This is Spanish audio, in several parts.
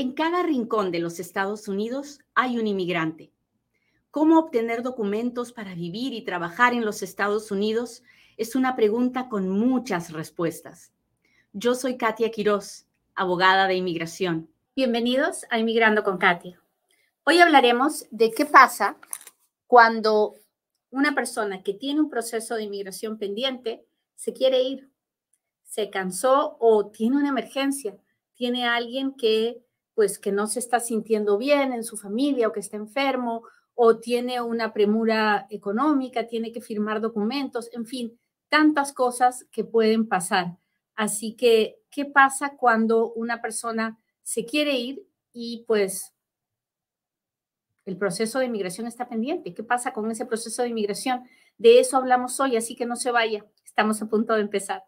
En cada rincón de los Estados Unidos hay un inmigrante. ¿Cómo obtener documentos para vivir y trabajar en los Estados Unidos? Es una pregunta con muchas respuestas. Yo soy Katia Quiroz, abogada de inmigración. Bienvenidos a Inmigrando con Katia. Hoy hablaremos de qué pasa cuando una persona que tiene un proceso de inmigración pendiente se quiere ir, se cansó o tiene una emergencia, tiene alguien que pues que no se está sintiendo bien en su familia o que está enfermo o tiene una premura económica, tiene que firmar documentos, en fin, tantas cosas que pueden pasar. Así que, ¿qué pasa cuando una persona se quiere ir y pues el proceso de inmigración está pendiente? ¿Qué pasa con ese proceso de inmigración? De eso hablamos hoy, así que no se vaya. Estamos a punto de empezar.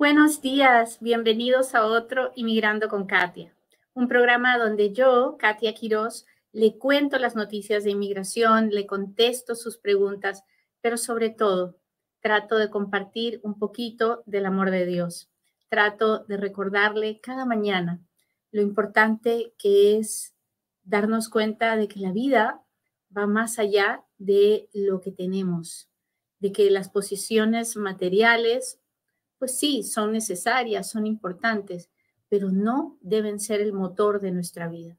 Buenos días, bienvenidos a otro Inmigrando con Katia, un programa donde yo, Katia Quiroz, le cuento las noticias de inmigración, le contesto sus preguntas, pero sobre todo trato de compartir un poquito del amor de Dios. Trato de recordarle cada mañana lo importante que es darnos cuenta de que la vida va más allá de lo que tenemos, de que las posiciones materiales pues sí, son necesarias, son importantes, pero no deben ser el motor de nuestra vida.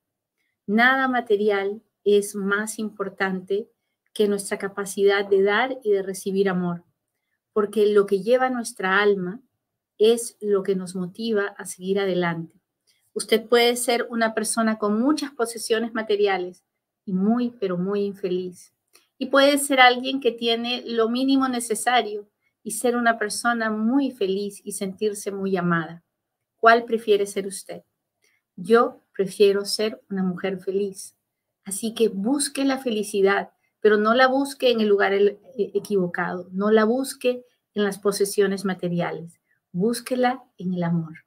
Nada material es más importante que nuestra capacidad de dar y de recibir amor, porque lo que lleva nuestra alma es lo que nos motiva a seguir adelante. Usted puede ser una persona con muchas posesiones materiales y muy, pero muy infeliz. Y puede ser alguien que tiene lo mínimo necesario y ser una persona muy feliz y sentirse muy amada. ¿Cuál prefiere ser usted? Yo prefiero ser una mujer feliz. Así que busque la felicidad, pero no la busque en el lugar e, equivocado, no la busque en las posesiones materiales, búsquela en el amor.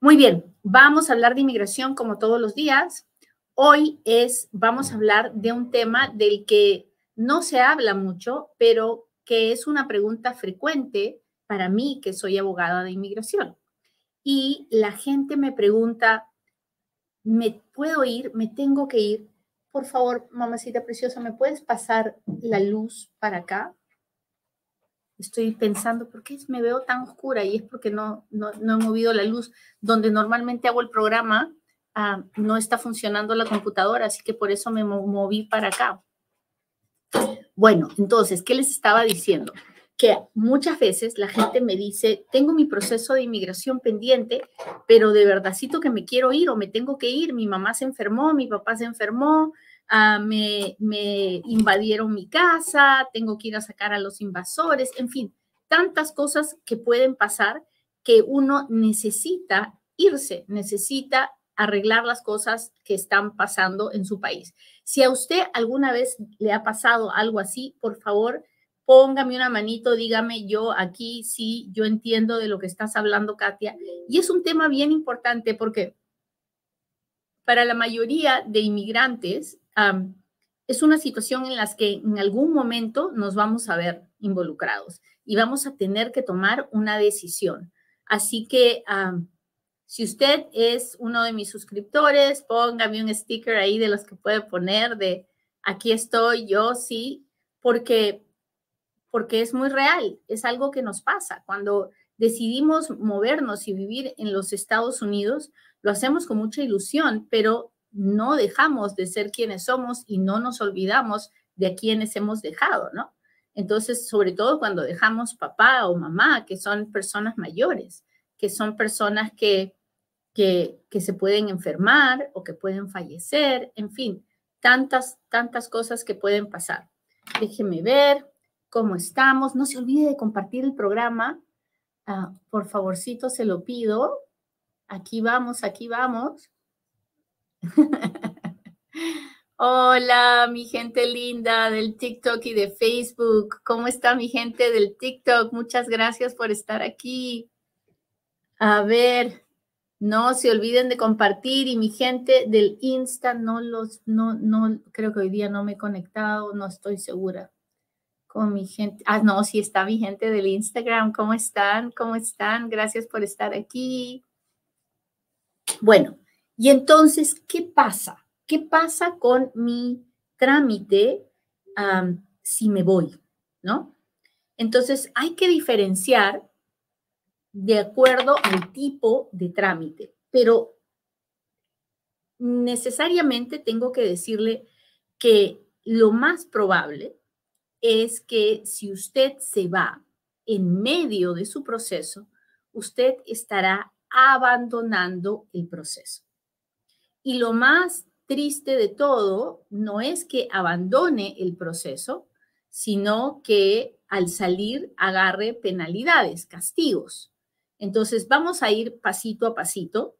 Muy bien, vamos a hablar de inmigración como todos los días. Hoy es, vamos a hablar de un tema del que no se habla mucho, pero que es una pregunta frecuente para mí, que soy abogada de inmigración. Y la gente me pregunta, ¿me puedo ir? ¿Me tengo que ir? Por favor, mamacita preciosa, ¿me puedes pasar la luz para acá? Estoy pensando, ¿por qué me veo tan oscura? Y es porque no, no, he movido la luz. Donde normalmente hago el programa, ah, no está funcionando la computadora, así que por eso me moví para acá. Bueno, entonces, ¿qué les estaba diciendo? Que muchas veces la gente me dice, tengo mi proceso de inmigración pendiente, pero de verdadcito que me quiero ir o me tengo que ir, mi mamá se enfermó, mi papá se enfermó, ah, me, me invadieron mi casa, tengo que ir a sacar a los invasores, en fin, tantas cosas que pueden pasar que uno necesita irse, necesita arreglar las cosas que están pasando en su país. Si a usted alguna vez le ha pasado algo así, por favor, póngame una manito, dígame yo aquí, sí, yo entiendo de lo que estás hablando, Katia. Y es un tema bien importante porque para la mayoría de inmigrantes es una situación en la que en algún momento nos vamos a ver involucrados y vamos a tener que tomar una decisión. Así que si usted es uno de mis suscriptores, póngame un sticker ahí de los que puede poner de aquí estoy, yo sí, porque porque es muy real, es algo que nos pasa. Cuando decidimos movernos y vivir en los Estados Unidos, lo hacemos con mucha ilusión, pero no dejamos de ser quienes somos y no nos olvidamos de a quienes hemos dejado, ¿no? Entonces, sobre todo cuando dejamos papá o mamá, que son personas mayores, que son personas que que, se pueden enfermar o que pueden fallecer, en fin, tantas, tantas cosas que pueden pasar. Déjeme ver cómo estamos. No se olvide de compartir el programa. Ah, por favorcito, se lo pido. Aquí vamos, aquí vamos. Hola, mi gente linda del TikTok y de Facebook. ¿Cómo está mi gente del TikTok? Muchas gracias por estar aquí. A ver, No se olviden de compartir y mi gente del Insta, no los, no, no, creo que hoy día no me he conectado, no estoy segura con mi gente. Ah, no, sí está mi gente del Instagram. ¿Cómo están? ¿Cómo están? Gracias por estar aquí. Bueno, y entonces, ¿qué pasa? ¿Qué pasa con mi trámite si me voy? ¿No? Entonces, hay que diferenciar de acuerdo al tipo de trámite, pero necesariamente tengo que decirle que lo más probable es que si usted se va en medio de su proceso, usted estará abandonando el proceso. Y lo más triste de todo no es que abandone el proceso, sino que al salir agarre penalidades, castigos. Entonces, vamos a ir pasito a pasito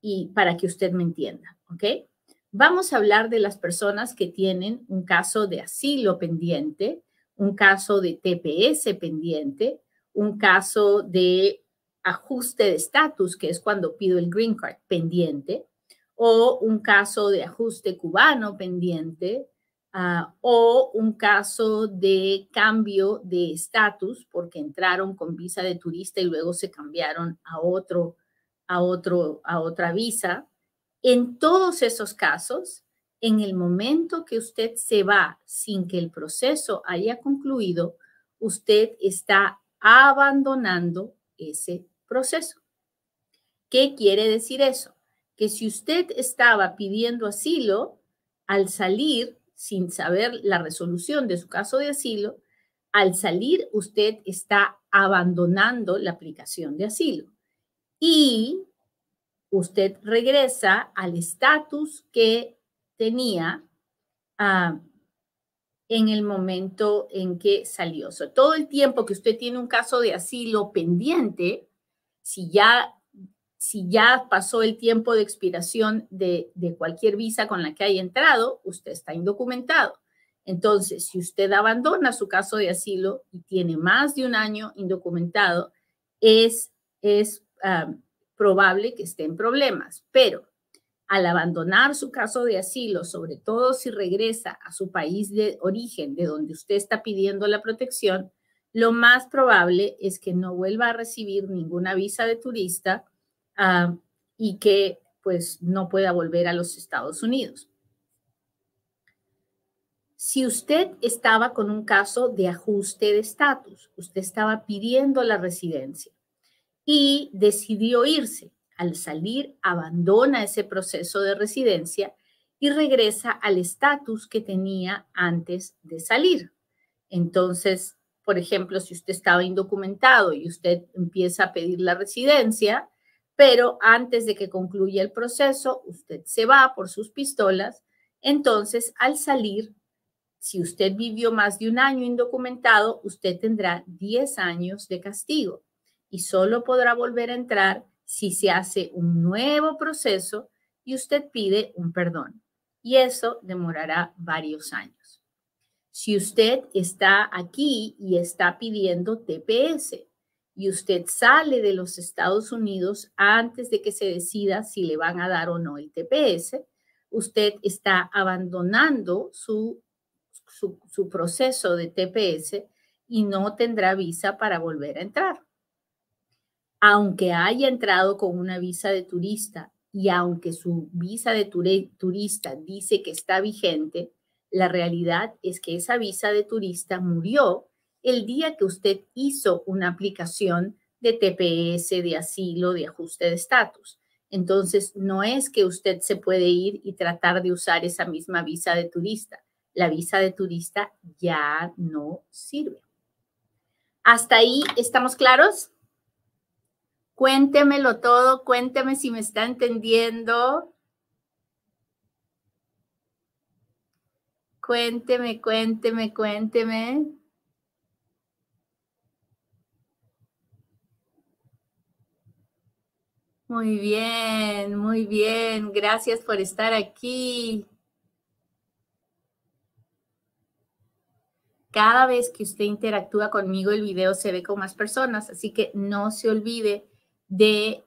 y para que usted me entienda, ¿ok? Vamos a hablar de las personas que tienen un caso de asilo pendiente, un caso de TPS pendiente, un caso de ajuste de estatus, que es cuando pido el green card pendiente, o un caso de ajuste cubano pendiente, Ah, o un caso de cambio de estatus porque entraron con visa de turista y luego se cambiaron a otro, a otro, a otra visa. En todos esos casos, en el momento que usted se va sin que el proceso haya concluido, usted está abandonando ese proceso. ¿Qué quiere decir eso? Que si usted estaba pidiendo asilo, al salir sin saber la resolución de su caso de asilo, al salir usted está abandonando la aplicación de asilo y usted regresa al estatus que tenía ah, en el momento en que salió. todo el tiempo que usted tiene un caso de asilo pendiente, si ya si ya pasó el tiempo de expiración de, cualquier visa con la que haya entrado, usted está indocumentado. Entonces, si usted abandona su caso de asilo y tiene más de un año indocumentado, es, es probable que esté en problemas. Pero al abandonar su caso de asilo, sobre todo si regresa a su país de origen, de donde usted está pidiendo la protección, lo más probable es que no vuelva a recibir ninguna visa de turista Ah, y que pues no pueda volver a los Estados Unidos. Si usted estaba con un caso de ajuste de estatus, usted estaba pidiendo la residencia y decidió irse. Al salir, abandona ese proceso de residencia y regresa al estatus que tenía antes de salir. Entonces, por ejemplo, si usted estaba indocumentado y usted empieza a pedir la residencia, pero antes de que concluya el proceso, usted se va por sus pistolas. Entonces, al salir, si usted vivió más de un año indocumentado, usted tendrá 10 años de castigo y solo podrá volver a entrar si se hace un nuevo proceso y usted pide un perdón. Y eso demorará varios años. Si usted está aquí y está pidiendo TPS, y usted sale de los Estados Unidos antes de que se decida si le van a dar o no el TPS, usted está abandonando su, su, proceso de TPS y no tendrá visa para volver a entrar. Aunque haya entrado con una visa de turista y aunque su visa de turista dice que está vigente, la realidad es que esa visa de turista murió el día que usted hizo una aplicación de TPS, de asilo, de ajuste de estatus. Entonces, no es que usted se puede ir y tratar de usar esa misma visa de turista. La visa de turista ya no sirve. ¿Hasta ahí estamos claros? Cuéntemelo todo, cuénteme si me está entendiendo. Cuénteme, cuénteme, cuénteme. Muy bien, muy bien. Gracias por estar aquí. Cada vez que usted interactúa conmigo, el video se ve con más personas, así que no se olvide de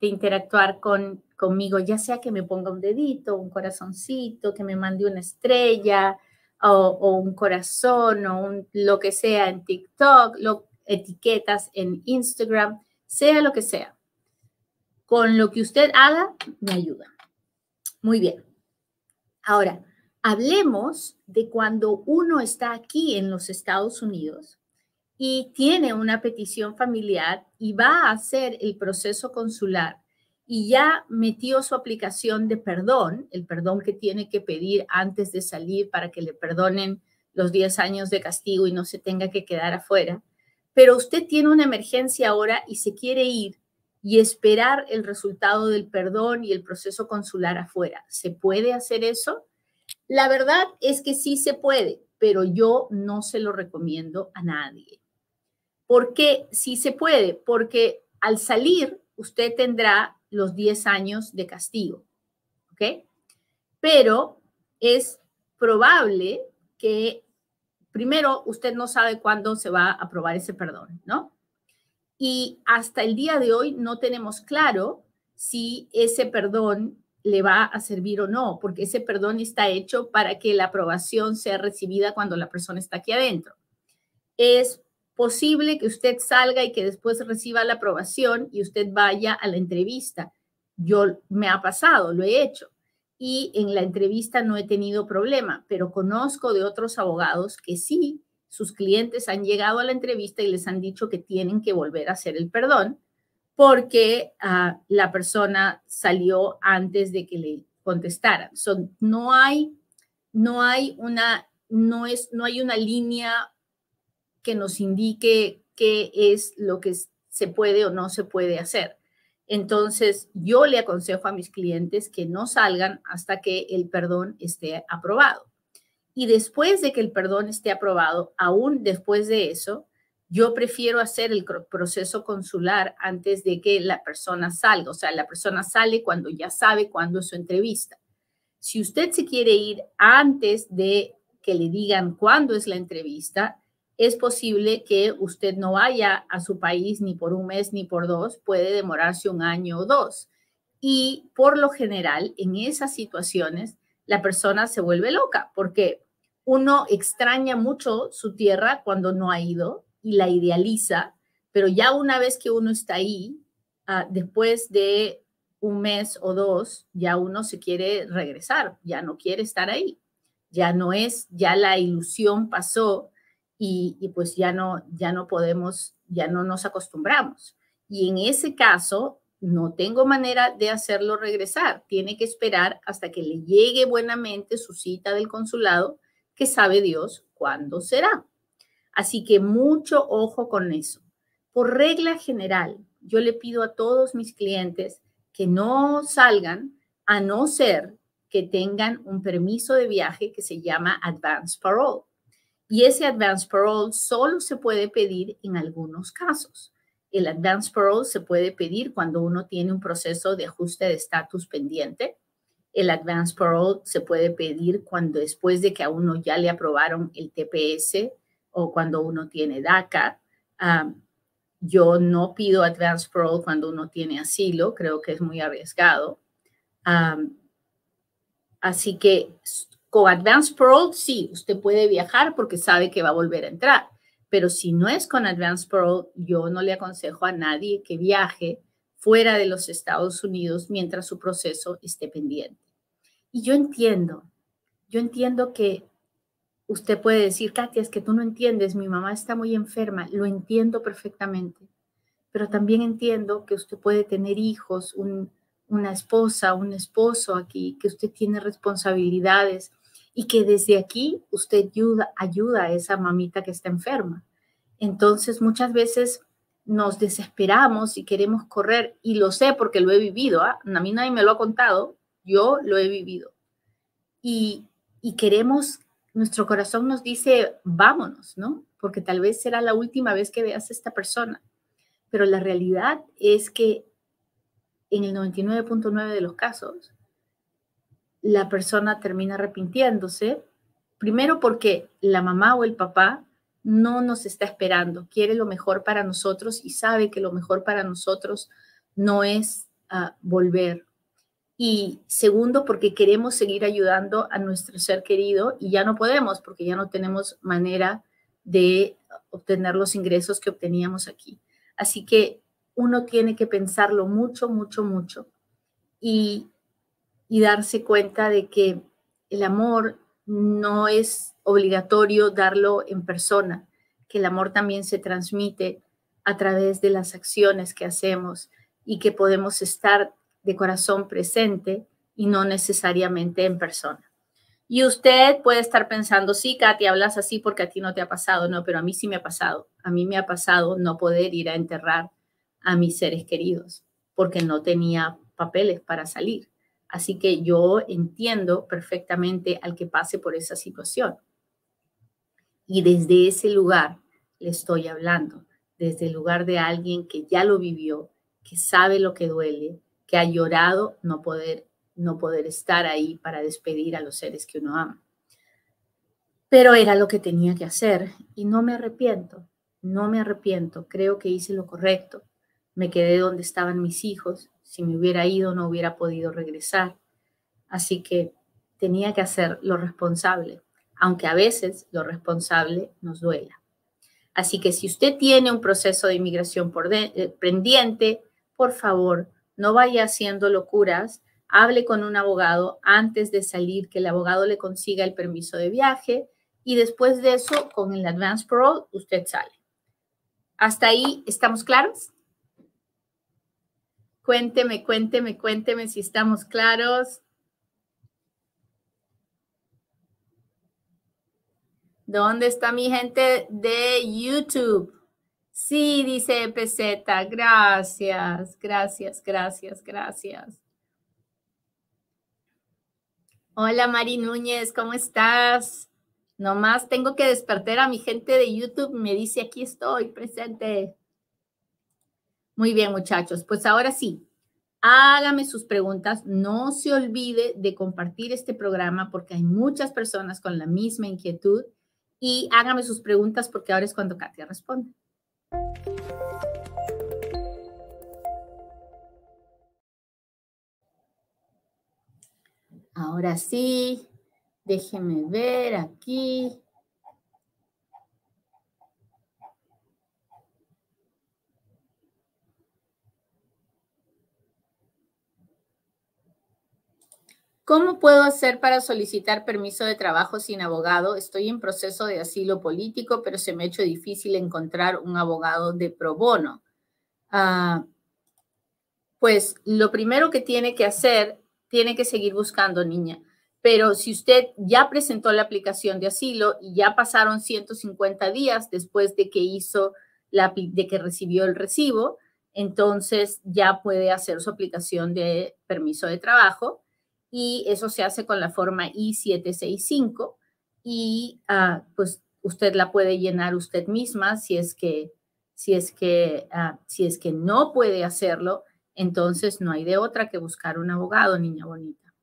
interactuar con, conmigo, ya sea que me ponga un dedito, un corazoncito, que me mande una estrella o, un corazón o un, lo que sea en TikTok, lo, etiquetas en Instagram, sea lo que sea. Con lo que usted haga, me ayuda. Muy bien. Ahora, hablemos de cuando uno está aquí en los Estados Unidos y tiene una petición familiar y va a hacer el proceso consular y ya metió su aplicación de perdón, el perdón que tiene que pedir antes de salir para que le perdonen los 10 años de castigo y no se tenga que quedar afuera, pero usted tiene una emergencia ahora y se quiere ir y esperar el resultado del perdón y el proceso consular afuera. ¿Se puede hacer eso? La verdad es que sí se puede, pero yo no se lo recomiendo a nadie. ¿Por qué sí se puede? Porque al salir usted tendrá los 10 años de castigo, ¿ok? Pero es probable que primero usted no sabe cuándo se va a aprobar ese perdón, ¿no? Y hasta el día de hoy no tenemos claro si ese perdón le va a servir o no, porque ese perdón está hecho para que la aprobación sea recibida cuando la persona está aquí adentro. Es posible que usted salga y que después reciba la aprobación y usted vaya a la entrevista. Yo me ha pasado, lo he hecho. Y en la entrevista no he tenido problema, pero conozco de otros abogados que sí, sus clientes han llegado a la entrevista y les han dicho que tienen que volver a hacer el perdón porque ah, la persona salió antes de que le contestaran. no hay, no hay una, no es, no hay una línea que nos indique qué es lo que se puede o no se puede hacer. Entonces, yo le aconsejo a mis clientes que no salgan hasta que el perdón esté aprobado. Y después de que el perdón esté aprobado, aún después de eso, yo prefiero hacer el proceso consular antes de que la persona salga. O sea, la persona sale cuando ya sabe cuándo es su entrevista. Si usted se quiere ir antes de que le digan cuándo es la entrevista, es posible que usted no vaya a su país ni por un mes ni por dos, puede demorarse un año o dos. Y por lo general, en esas situaciones, la persona se vuelve loca porque uno extraña mucho su tierra cuando no ha ido y la idealiza, pero ya una vez que uno está ahí, ah, después de un mes o dos, ya uno se quiere regresar, ya no quiere estar ahí, ya no es, ya la ilusión pasó y, pues ya no, ya no podemos, ya no nos acostumbramos. Y en ese caso, no tengo manera de hacerlo regresar. Tiene que esperar hasta que le llegue buenamente su cita del consulado, que sabe Dios cuándo será. Así que mucho ojo con eso. Por regla general, yo le pido a todos mis clientes que no salgan a no ser que tengan un permiso de viaje que se llama Advance Parole. Y ese advance parole solo se puede pedir en algunos casos. El advance parole se puede pedir cuando uno tiene un proceso de ajuste de estatus pendiente. El advance parole se puede pedir cuando después de que a uno ya le aprobaron el TPS o cuando uno tiene DACA. yo no pido advance parole cuando uno tiene asilo, creo que es muy arriesgado. así que con Advance Parole, sí, usted puede viajar porque sabe que va a volver a entrar, pero si no es con Advance Parole, yo no le aconsejo a nadie que viaje fuera de los Estados Unidos mientras su proceso esté pendiente. Y yo entiendo, yo entiendo que usted puede decir, Katia, es que tú no entiendes, mi mamá está muy enferma, lo entiendo perfectamente, pero también entiendo que usted puede tener hijos, una esposa, un esposo aquí, que usted tiene responsabilidades y que desde aquí usted ayuda, ayuda a esa mamita que está enferma. Entonces muchas veces nos desesperamos y queremos correr y lo sé porque lo he vivido. ¿ah? A mí nadie me lo ha contado, yo lo he vivido. Y, queremos, nuestro corazón nos dice, vámonos, ¿no? Porque tal vez será la última vez que veas a esta persona. Pero la realidad es que en el 99.9 de los casos, la persona termina arrepintiéndose, primero porque la mamá o el papá no nos está esperando, quiere lo mejor para nosotros y sabe que lo mejor para nosotros no es ah, volver. Y segundo, porque queremos seguir ayudando a nuestro ser querido y ya no podemos porque ya no tenemos manera de obtener los ingresos que obteníamos aquí. Así que uno tiene que pensarlo mucho, mucho, mucho y, y darse cuenta de que el amor no es obligatorio darlo en persona, que el amor también se transmite a través de las acciones que hacemos y que podemos estar de corazón presente y no necesariamente en persona. Y usted puede estar pensando, sí, Katy, hablas así porque a ti no te ha pasado, no, pero a mí sí me ha pasado. A mí me ha pasado no poder ir a enterrar a mis seres queridos porque no tenía papeles para salir. Así que yo entiendo perfectamente al que pase por esa situación. Y desde ese lugar le estoy hablando, desde el lugar de alguien que ya lo vivió, que sabe lo que duele, que ha llorado no poder no poder estar ahí para despedir a los seres que uno ama. Pero era lo que tenía que hacer y no me arrepiento, no me arrepiento, creo que hice lo correcto. Me quedé donde estaban mis hijos, si me hubiera ido no hubiera podido regresar. Así que tenía que hacer lo responsable, aunque a veces lo responsable nos duela. Así que si usted tiene un proceso de inmigración por eh, pendiente, por favor, no vaya haciendo locuras, hable con un abogado antes de salir, que el abogado le consiga el permiso de viaje y después de eso, con el advance parole, usted sale. ¿Hasta ahí estamos claros? Cuénteme, cuénteme, cuénteme si estamos claros. ¿Dónde está mi gente de YouTube? Sí, dice PZ. Gracias, gracias, gracias, gracias. Hola Mari Núñez, ¿cómo estás? Nomás tengo que despertar a mi gente de YouTube. Me dice, aquí estoy presente. Muy bien, muchachos. Pues ahora sí, hágame sus preguntas. No se olvide de compartir este programa porque hay muchas personas con la misma inquietud. Y hágame sus preguntas porque ahora es cuando Katia responde. Ahora sí, déjeme ver aquí. ¿Cómo puedo hacer para solicitar permiso de trabajo sin abogado? Estoy en proceso de asilo político, pero se me ha hecho difícil encontrar un abogado de pro bono. Ah, pues lo primero que tiene que hacer, tiene que seguir buscando, niña. Pero si usted ya presentó la aplicación de asilo y ya pasaron 150 días después de que hizo la, de que recibió el recibo, entonces ya puede hacer su aplicación de permiso de trabajo y eso se hace con la forma I-765 y ah, pues usted la puede llenar usted misma si es que, si es que, ah, si es que no puede hacerlo, entonces no hay de otra que buscar un abogado, niña bonita.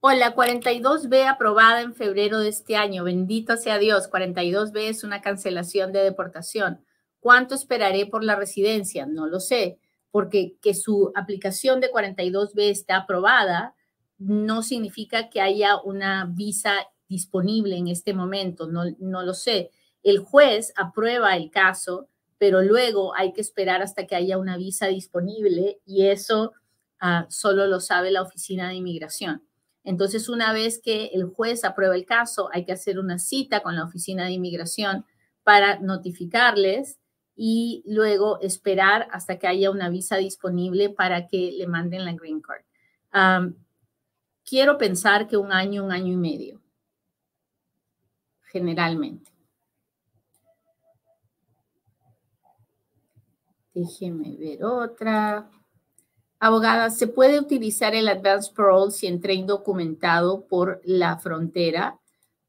Hola, 42B aprobada en febrero de este año. Bendito sea Dios. 42B es una cancelación de deportación. ¿Cuánto esperaré por la residencia? No lo sé porque que su aplicación de 42B está aprobada no significa que haya una visa disponible en este momento, no, no lo sé. El juez aprueba el caso, pero luego hay que esperar hasta que haya una visa disponible y eso ah, solo lo sabe la Oficina de Inmigración. Entonces, una vez que el juez aprueba el caso, hay que hacer una cita con la Oficina de Inmigración para notificarles y luego esperar hasta que haya una visa disponible para que le manden la green card. quiero pensar que un año, un año y medio, generalmente. Déjeme ver otra. Abogada, ¿se puede utilizar el advance parole si entré indocumentado por la frontera?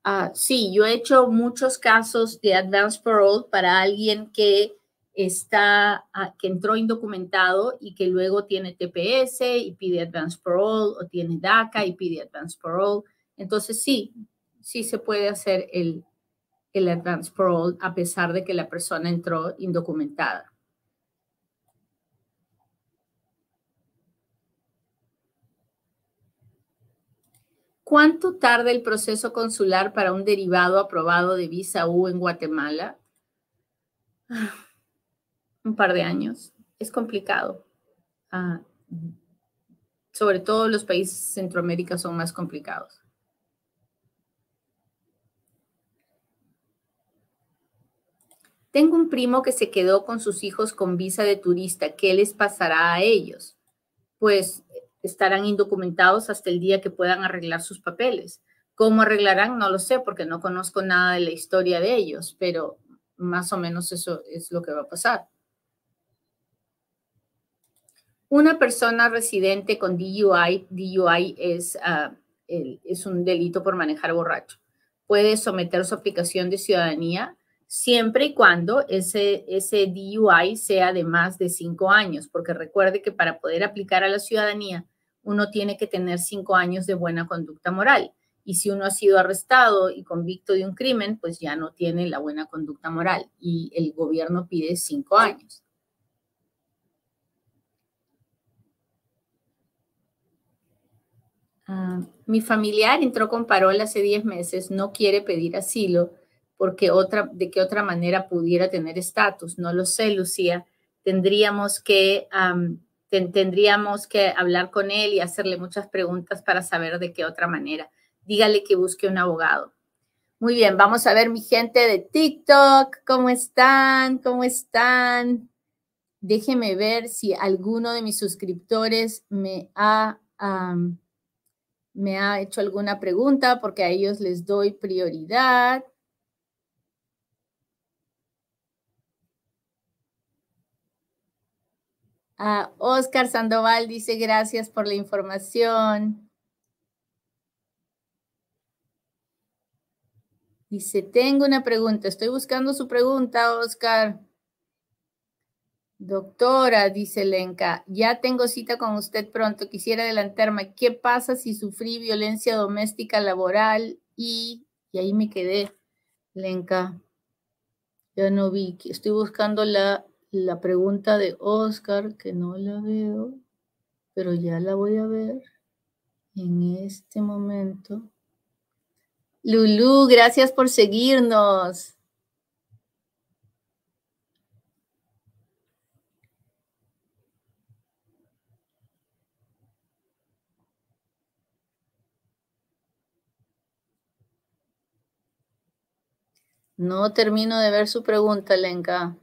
Ah, sí, yo he hecho muchos casos de advance parole para alguien que está, ah, que entró indocumentado y que luego tiene TPS y pide advance parole o tiene DACA y pide advance parole. Entonces sí, sí se puede hacer el, el advance parole a pesar de que la persona entró indocumentada. ¿Cuánto tarda el proceso consular para un derivado aprobado de visa U en Guatemala? Ah, un par de años. Es complicado. Ah, sobre todo los países de Centroamérica son más complicados. Tengo un primo que se quedó con sus hijos con visa de turista. ¿Qué les pasará a ellos? Pues estarán indocumentados hasta el día que puedan arreglar sus papeles. ¿Cómo arreglarán? No lo sé porque no conozco nada de la historia de ellos, pero más o menos eso es lo que va a pasar. Una persona residente con DUI, DUI es, ah, es un delito por manejar borracho. Puede someter su aplicación de ciudadanía siempre y cuando ese DUI sea de más de cinco años, porque recuerde que para poder aplicar a la ciudadanía uno tiene que tener cinco años de buena conducta moral. Y si uno ha sido arrestado y convicto de un crimen, pues ya no tiene la buena conducta moral y el gobierno pide cinco años. Ah, mi familiar entró con parola hace diez meses, no quiere pedir asilo porque otra, de qué otra manera pudiera tener estatus. No lo sé, Lucía. Tendríamos que, tendríamos que hablar con él y hacerle muchas preguntas para saber de qué otra manera. Dígale que busque un abogado. Muy bien, vamos a ver mi gente de TikTok. ¿Cómo están? ¿Cómo están? Déjeme ver si alguno de mis suscriptores me ha, me ha hecho alguna pregunta porque a ellos les doy prioridad. Oscar Sandoval dice gracias por la información. Dice, tengo una pregunta. Estoy buscando su pregunta, Oscar. Doctora, dice Lenka, ya tengo cita con usted pronto. Quisiera adelantarme. ¿Qué pasa si sufrí violencia doméstica laboral? Y, y ahí me quedé, Lenka. Ya no vi. Estoy buscando la la pregunta de Oscar, que no la veo, pero ya la voy a ver en este momento. Lulu, gracias por seguirnos. No termino de ver su pregunta, Lenka.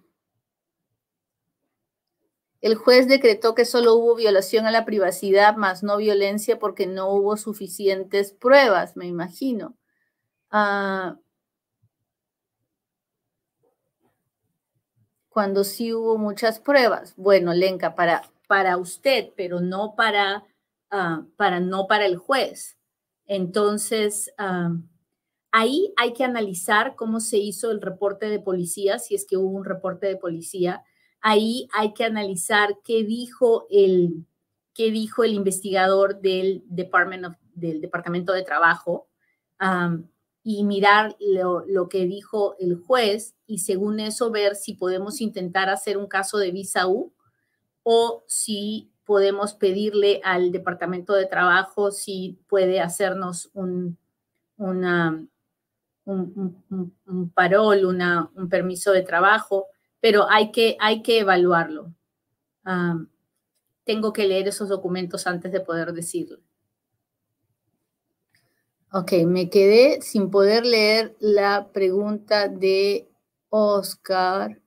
El juez decretó que solo hubo violación a la privacidad, más no violencia porque no hubo suficientes pruebas, me imagino. Ah, cuando sí hubo muchas pruebas. Bueno, Lenka, para, para usted, pero no para, ah, para, no para el juez. Entonces, ah, ahí hay que analizar cómo se hizo el reporte de policía, si es que hubo un reporte de policía. Ahí hay que analizar qué dijo el, qué dijo el investigador del, del Departamento de Trabajo y mirar lo, que dijo el juez y según eso ver si podemos intentar hacer un caso de visa U o si podemos pedirle al Departamento de Trabajo si puede hacernos un, una, un, parol, una, un permiso de trabajo pero hay que, hay que evaluarlo. tengo que leer esos documentos antes de poder decirlo. Ok, me quedé sin poder leer la pregunta de Oscar,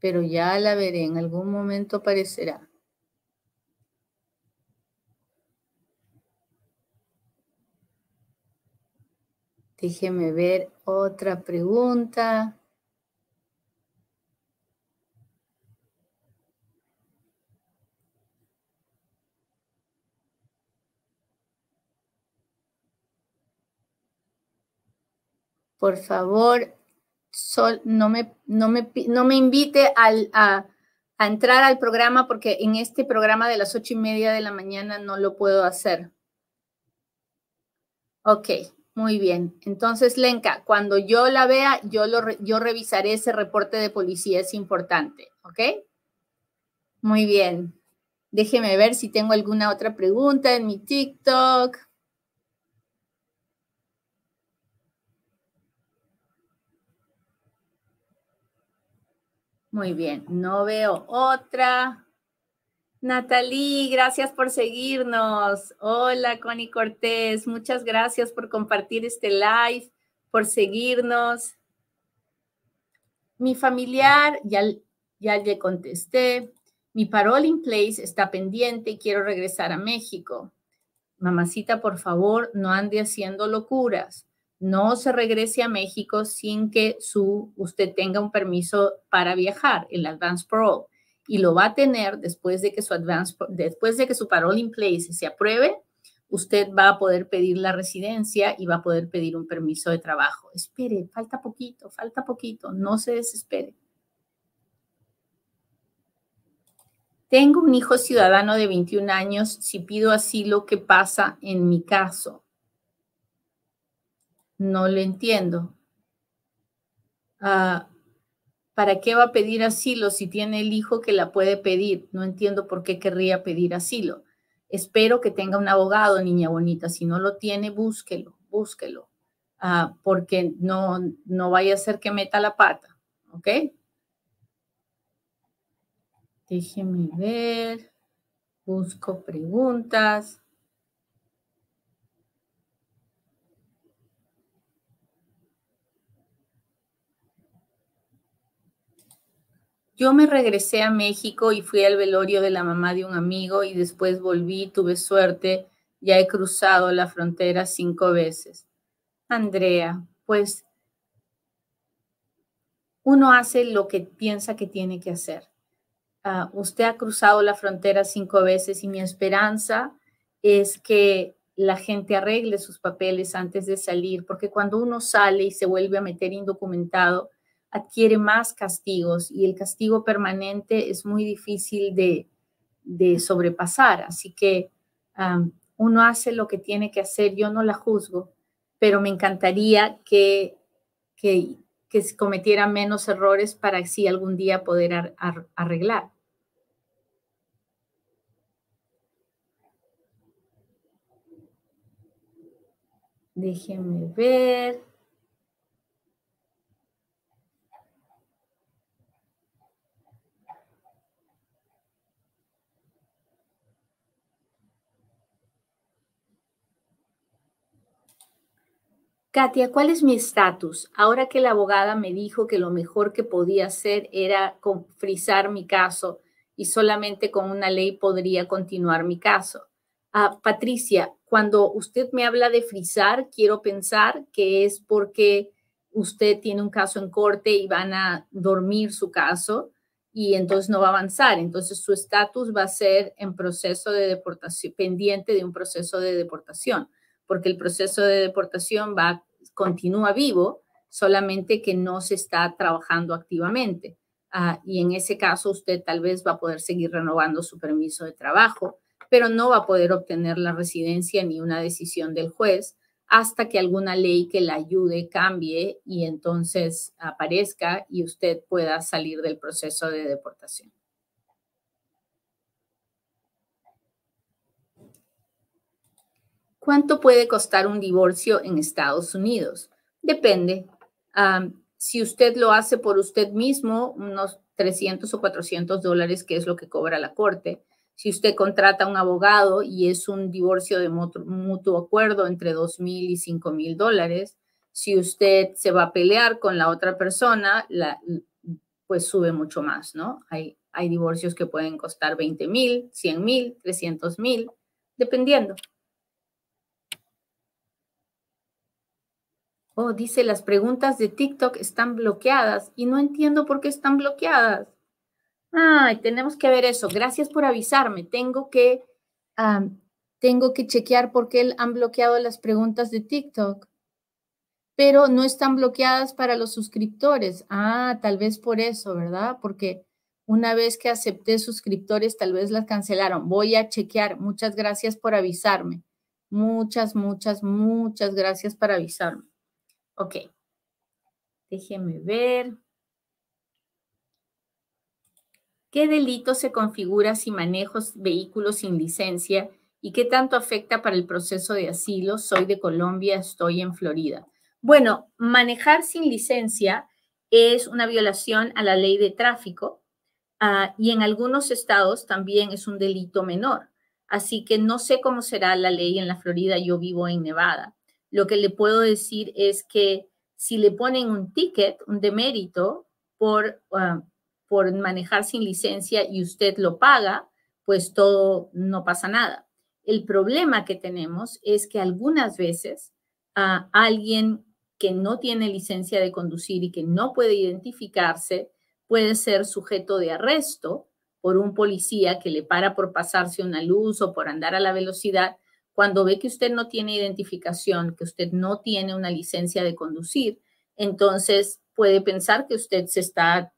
pero ya la veré, en algún momento aparecerá. Déjeme ver otra pregunta. por favor, no, me, no, me, no me invite a, entrar al programa porque en este programa de las ocho y media de la mañana no lo puedo hacer. Ok, muy bien. Entonces, Lenka, cuando yo la vea, yo, lo, yo revisaré ese reporte de policía, es importante, ¿ok? Muy bien. Déjeme ver si tengo alguna otra pregunta en mi TikTok. Muy bien, no veo otra. Natalie, gracias por seguirnos. Hola, Connie Cortés, muchas gracias por compartir este live, por seguirnos. Mi familiar, ya, ya le contesté. Mi parole in place está pendiente y quiero regresar a México. Mamacita, por favor, no ande haciendo locuras no se regrese a México sin que su, usted tenga un permiso para viajar, el Advance Parole, y lo va a tener después de que su Advance, después de que su Parole in Place se apruebe, usted va a poder pedir la residencia y va a poder pedir un permiso de trabajo. Espere, falta poquito, falta poquito, no se desespere. Tengo un hijo ciudadano de 21 años. Si pido asilo, ¿qué pasa en mi caso? No le entiendo. Ah, ¿Para qué va a pedir asilo si tiene el hijo que la puede pedir? No entiendo por qué querría pedir asilo. Espero que tenga un abogado, niña bonita. Si no lo tiene, búsquelo, búsquelo. Ah, porque no, no vaya a ser que meta la pata. ¿Ok? Déjeme ver. Busco preguntas. Yo me regresé a México y fui al velorio de la mamá de un amigo y después volví, tuve suerte, ya he cruzado la frontera cinco veces. Andrea, pues uno hace lo que piensa que tiene que hacer. Ah, usted ha cruzado la frontera cinco veces y mi esperanza es que la gente arregle sus papeles antes de salir, porque cuando uno sale y se vuelve a meter indocumentado, adquiere más castigos y el castigo permanente es muy difícil de, sobrepasar. Así que uno hace lo que tiene que hacer, yo no la juzgo, pero me encantaría que, que, que cometiera menos errores para así algún día poder arreglar. Déjenme ver. Katia, ¿cuál es mi estatus? Ahora que la abogada me dijo que lo mejor que podía hacer era frisar mi caso y solamente con una ley podría continuar mi caso. Ah, Patricia, cuando usted me habla de frisar, quiero pensar que es porque usted tiene un caso en corte y van a dormir su caso y entonces no va a avanzar. Entonces su estatus va a ser en proceso de deportación, pendiente de un proceso de deportación porque el proceso de deportación va, continúa vivo, solamente que no se está trabajando activamente. Ah, y en ese caso usted tal vez va a poder seguir renovando su permiso de trabajo, pero no va a poder obtener la residencia ni una decisión del juez hasta que alguna ley que la ayude cambie y entonces aparezca y usted pueda salir del proceso de deportación. ¿Cuánto puede costar un divorcio en Estados Unidos? Depende. si usted lo hace por usted mismo, unos 300 o 400 dólares, que es lo que cobra la corte. Si usted contrata a un abogado y es un divorcio de mutuo acuerdo entre 2 mil y 5 mil dólares, si usted se va a pelear con la otra persona, pues sube mucho más, ¿no? Hay, hay divorcios que pueden costar 20 mil, 100 mil, 300 mil, dependiendo. Oh, dice, las preguntas de TikTok están bloqueadas y no entiendo por qué están bloqueadas. Ay, tenemos que ver eso. Gracias por avisarme. Tengo que, tengo que chequear por qué han bloqueado las preguntas de TikTok. Pero no están bloqueadas para los suscriptores. Ah, tal vez por eso, ¿verdad? Porque una vez que acepté suscriptores, tal vez las cancelaron. Voy a chequear. Muchas gracias por avisarme. Muchas, muchas, muchas gracias por avisarme. Ok. Déjeme ver. ¿Qué delito se configura si manejo vehículos sin licencia y qué tanto afecta para el proceso de asilo? Soy de Colombia, estoy en Florida. Bueno, manejar sin licencia es una violación a la ley de tráfico ah, y en algunos estados también es un delito menor. Así que no sé cómo será la ley en la Florida, yo vivo en Nevada. Lo que le puedo decir es que si le ponen un ticket, un demérito por, ah, por manejar sin licencia y usted lo paga, pues todo no pasa nada. El problema que tenemos es que algunas veces a alguien que no tiene licencia de conducir y que no puede identificarse puede ser sujeto de arresto por un policía que le para por pasarse una luz o por andar a la velocidad cuando ve que usted no tiene identificación, que usted no tiene una licencia de conducir, entonces puede pensar que usted se está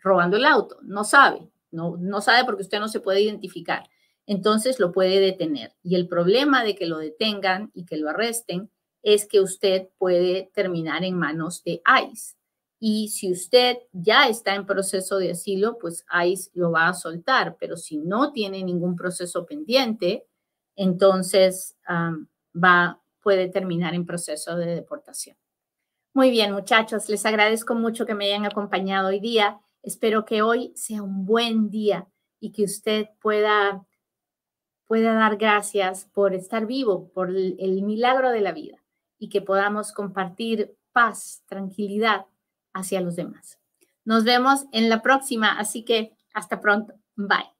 robando el auto. No sabe, no, sabe porque usted no se puede identificar. Entonces lo puede detener. Y el problema de que lo detengan y que lo arresten es que usted puede terminar en manos de ICE. Y si usted ya está en proceso de asilo, pues ICE lo va a soltar. Pero si no tiene ningún proceso pendiente, entonces va, puede terminar en proceso de deportación. Muy bien, muchachos, les agradezco mucho que me hayan acompañado hoy día. Espero que hoy sea un buen día y que usted pueda, pueda dar gracias por estar vivo, por el, el milagro de la vida y que podamos compartir paz, tranquilidad hacia los demás. Nos vemos en la próxima, así que hasta pronto. Bye.